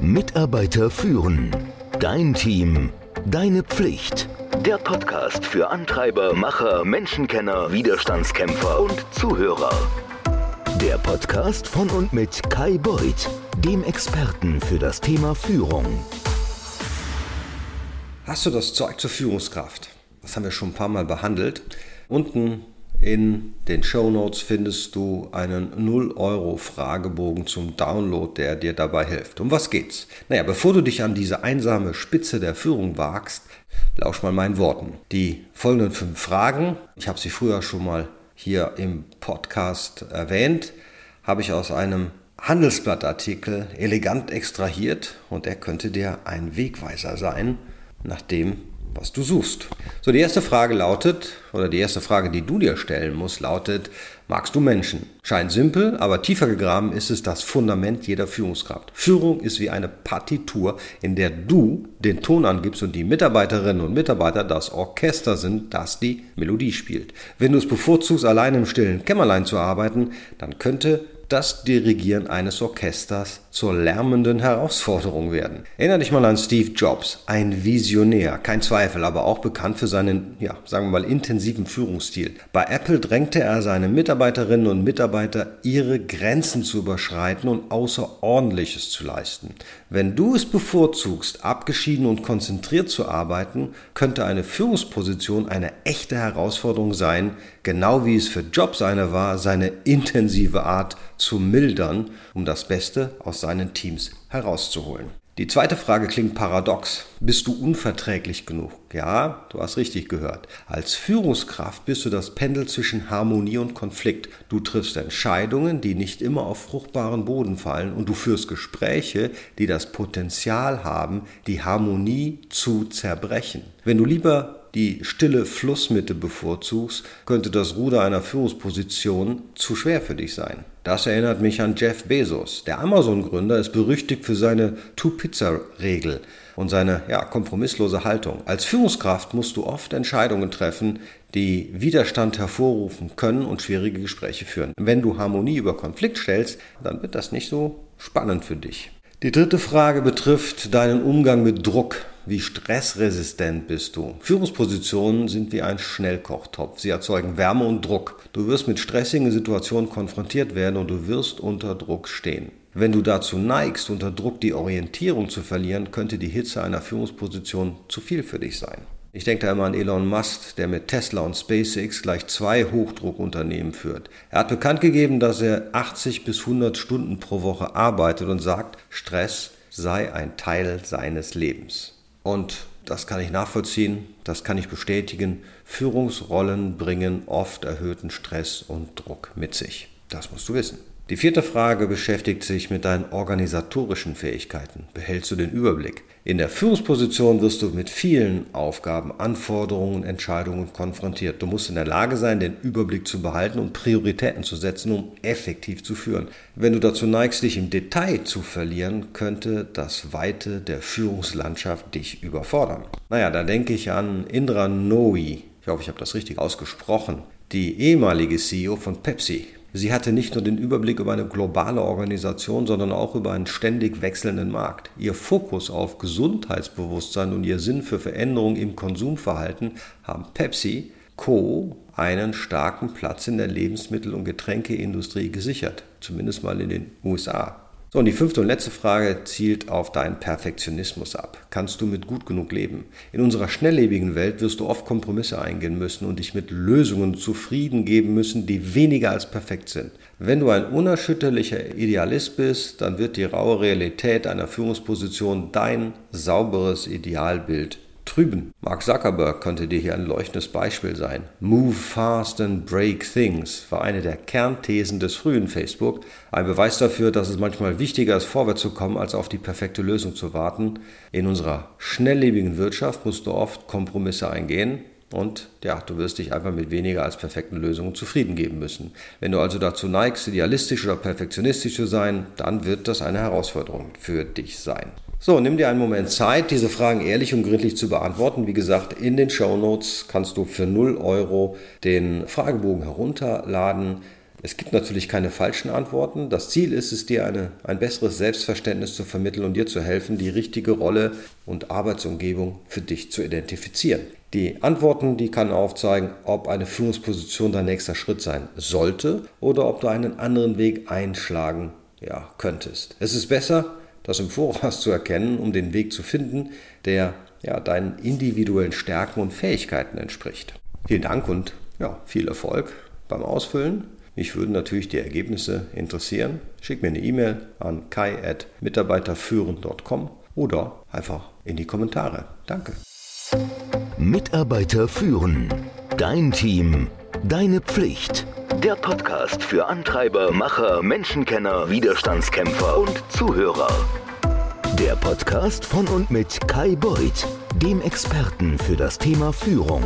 Mitarbeiter führen. Dein Team. Deine Pflicht. Der Podcast für Antreiber, Macher, Menschenkenner, Widerstandskämpfer und Zuhörer. Der Podcast von und mit Kai Beuth, dem Experten für das Thema Führung. Hast du das Zeug zur Führungskraft? Das haben wir schon ein paar Mal behandelt. Unten in den Show Notes findest du einen 0-Euro-Fragebogen zum Download, der dir dabei hilft. Um was geht's? Naja, bevor du dich an diese einsame Spitze der Führung wagst, lausch mal meinen Worten. Die folgenden fünf Fragen, ich habe sie früher schon mal hier im Podcast erwähnt, habe ich aus einem Handelsblattartikel elegant extrahiert und er könnte dir ein Wegweiser sein, nachdem was du suchst. So, die erste Frage lautet, oder die erste Frage, die du dir stellen musst, lautet, magst du Menschen? Scheint simpel, aber tiefer gegraben ist es das Fundament jeder Führungskraft. Führung ist wie eine Partitur, in der du den Ton angibst und die Mitarbeiterinnen und Mitarbeiter das Orchester sind, das die Melodie spielt. Wenn du es bevorzugst, allein im stillen Kämmerlein zu arbeiten, dann könnte das Dirigieren eines Orchesters zur lärmenden Herausforderung werden. Erinner dich mal an Steve Jobs, ein Visionär, kein Zweifel, aber auch bekannt für seinen, ja, sagen wir mal, intensiven Führungsstil. Bei Apple drängte er seine Mitarbeiterinnen und Mitarbeiter, ihre Grenzen zu überschreiten und Außerordentliches zu leisten. Wenn du es bevorzugst, abgeschieden und konzentriert zu arbeiten, könnte eine Führungsposition eine echte Herausforderung sein, genau wie es für Jobs eine war, seine intensive Art zu mildern, um das Beste aus seinen Teams herauszuholen. Die zweite Frage klingt paradox. Bist du unverträglich genug? Ja, du hast richtig gehört. Als Führungskraft bist du das Pendel zwischen Harmonie und Konflikt. Du triffst Entscheidungen, die nicht immer auf fruchtbaren Boden fallen und du führst Gespräche, die das Potenzial haben, die Harmonie zu zerbrechen. Wenn du lieber die stille Flussmitte bevorzugst, könnte das Ruder einer Führungsposition zu schwer für dich sein. Das erinnert mich an Jeff Bezos. Der Amazon-Gründer ist berüchtigt für seine Two-Pizza-Regel und seine ja, kompromisslose Haltung. Als Führungskraft musst du oft Entscheidungen treffen, die Widerstand hervorrufen können und schwierige Gespräche führen. Wenn du Harmonie über Konflikt stellst, dann wird das nicht so spannend für dich. Die dritte Frage betrifft deinen Umgang mit Druck. Wie stressresistent bist du? Führungspositionen sind wie ein Schnellkochtopf. Sie erzeugen Wärme und Druck. Du wirst mit stressigen Situationen konfrontiert werden und du wirst unter Druck stehen. Wenn du dazu neigst, unter Druck die Orientierung zu verlieren, könnte die Hitze einer Führungsposition zu viel für dich sein. Ich denke da immer an Elon Musk, der mit Tesla und SpaceX gleich zwei Hochdruckunternehmen führt. Er hat bekannt gegeben, dass er 80 bis 100 Stunden pro Woche arbeitet und sagt, Stress sei ein Teil seines Lebens. Und das kann ich nachvollziehen, das kann ich bestätigen. Führungsrollen bringen oft erhöhten Stress und Druck mit sich. Das musst du wissen. Die vierte Frage beschäftigt sich mit deinen organisatorischen Fähigkeiten. Behältst du den Überblick? In der Führungsposition wirst du mit vielen Aufgaben, Anforderungen, Entscheidungen konfrontiert. Du musst in der Lage sein, den Überblick zu behalten und Prioritäten zu setzen, um effektiv zu führen. Wenn du dazu neigst, dich im Detail zu verlieren, könnte das Weite der Führungslandschaft dich überfordern. Naja, da denke ich an Indra Nooyi. Ich hoffe, ich habe das richtig ausgesprochen. Die ehemalige CEO von Pepsi. Sie hatte nicht nur den Überblick über eine globale Organisation, sondern auch über einen ständig wechselnden Markt. Ihr Fokus auf Gesundheitsbewusstsein und ihr Sinn für Veränderung im Konsumverhalten haben Pepsi Co. einen starken Platz in der Lebensmittel- und Getränkeindustrie gesichert, zumindest mal in den USA. So, und die fünfte und letzte Frage zielt auf deinen Perfektionismus ab. Kannst du mit gut genug leben? In unserer schnelllebigen Welt wirst du oft Kompromisse eingehen müssen und dich mit Lösungen zufrieden geben müssen, die weniger als perfekt sind. Wenn du ein unerschütterlicher Idealist bist, dann wird die raue Realität einer Führungsposition dein sauberes Idealbild trüben. Mark Zuckerberg könnte dir hier ein leuchtendes Beispiel sein. Move fast and break things war eine der Kernthesen des frühen Facebook. Ein Beweis dafür, dass es manchmal wichtiger ist, vorwärts zu kommen, als auf die perfekte Lösung zu warten. In unserer schnelllebigen Wirtschaft musst du oft Kompromisse eingehen. Und ja, du wirst dich einfach mit weniger als perfekten Lösungen zufrieden geben müssen. Wenn du also dazu neigst, idealistisch oder perfektionistisch zu sein, dann wird das eine Herausforderung für dich sein. So, nimm dir einen Moment Zeit, diese Fragen ehrlich und gründlich zu beantworten. Wie gesagt, in den Show Notes kannst du für 0 Euro den Fragebogen herunterladen. Es gibt natürlich keine falschen Antworten. Das Ziel ist es, dir eine, ein besseres Selbstverständnis zu vermitteln und dir zu helfen, die richtige Rolle und Arbeitsumgebung für dich zu identifizieren. Die Antworten, die kann aufzeigen, ob eine Führungsposition dein nächster Schritt sein sollte oder ob du einen anderen Weg einschlagen ja, könntest. Es ist besser, das im Voraus zu erkennen, um den Weg zu finden, der ja, deinen individuellen Stärken und Fähigkeiten entspricht. Vielen Dank und ja, viel Erfolg beim Ausfüllen. Mich würden natürlich die Ergebnisse interessieren. Schick mir eine E-Mail an kai.mitarbeiterführen.com oder einfach in die Kommentare. Danke. Mitarbeiter führen. Dein Team. Deine Pflicht. Der Podcast für Antreiber, Macher, Menschenkenner, Widerstandskämpfer und Zuhörer. Der Podcast von und mit Kai Beuth, dem Experten für das Thema Führung.